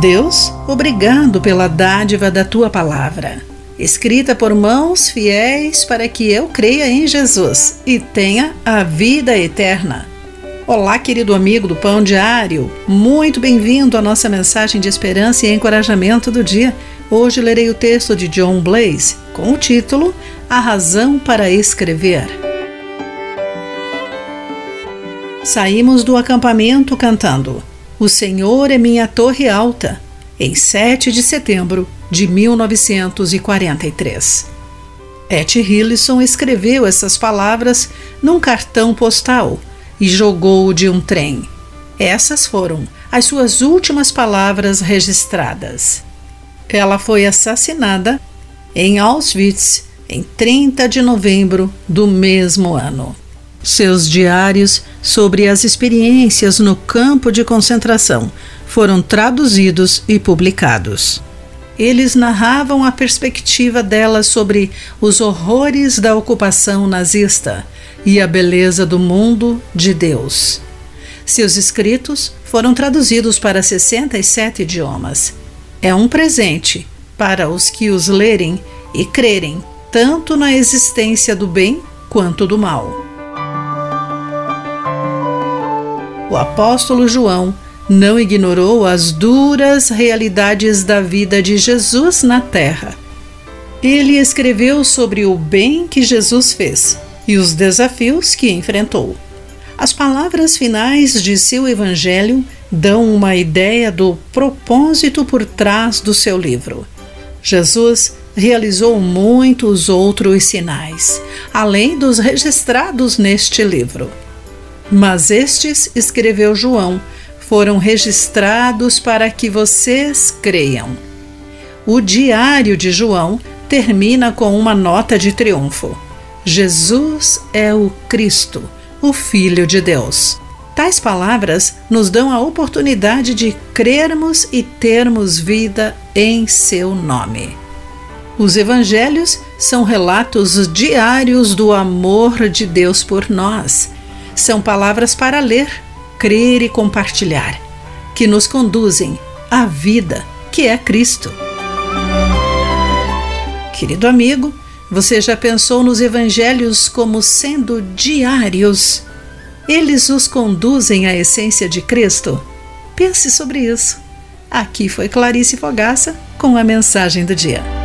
Deus, obrigado pela dádiva da tua palavra, escrita por mãos fiéis para que eu creia em Jesus e tenha a vida eterna. Olá, querido amigo do Pão Diário, muito bem-vindo à nossa mensagem de esperança e encorajamento do dia. Hoje lerei o texto de John Blaze com o título A Razão para Escrever. Saímos do acampamento cantando o Senhor é minha torre alta, em 7 de setembro de 1943. Et Hillison escreveu essas palavras num cartão postal e jogou-o de um trem. Essas foram as suas últimas palavras registradas. Ela foi assassinada em Auschwitz em 30 de novembro do mesmo ano. Seus diários sobre as experiências no campo de concentração foram traduzidos e publicados. Eles narravam a perspectiva dela sobre os horrores da ocupação nazista e a beleza do mundo de Deus. Seus escritos foram traduzidos para 67 idiomas. É um presente para os que os lerem e crerem tanto na existência do bem quanto do mal. O apóstolo João não ignorou as duras realidades da vida de Jesus na terra. Ele escreveu sobre o bem que Jesus fez e os desafios que enfrentou. As palavras finais de seu evangelho dão uma ideia do propósito por trás do seu livro. Jesus realizou muitos outros sinais, além dos registrados neste livro. Mas estes, escreveu João, foram registrados para que vocês creiam. O diário de João termina com uma nota de triunfo: Jesus é o Cristo, o Filho de Deus. Tais palavras nos dão a oportunidade de crermos e termos vida em seu nome. Os evangelhos são relatos diários do amor de Deus por nós são palavras para ler, crer e compartilhar, que nos conduzem à vida que é Cristo. Querido amigo, você já pensou nos evangelhos como sendo diários? Eles os conduzem à essência de Cristo? Pense sobre isso. Aqui foi Clarice Fogaça com a mensagem do dia.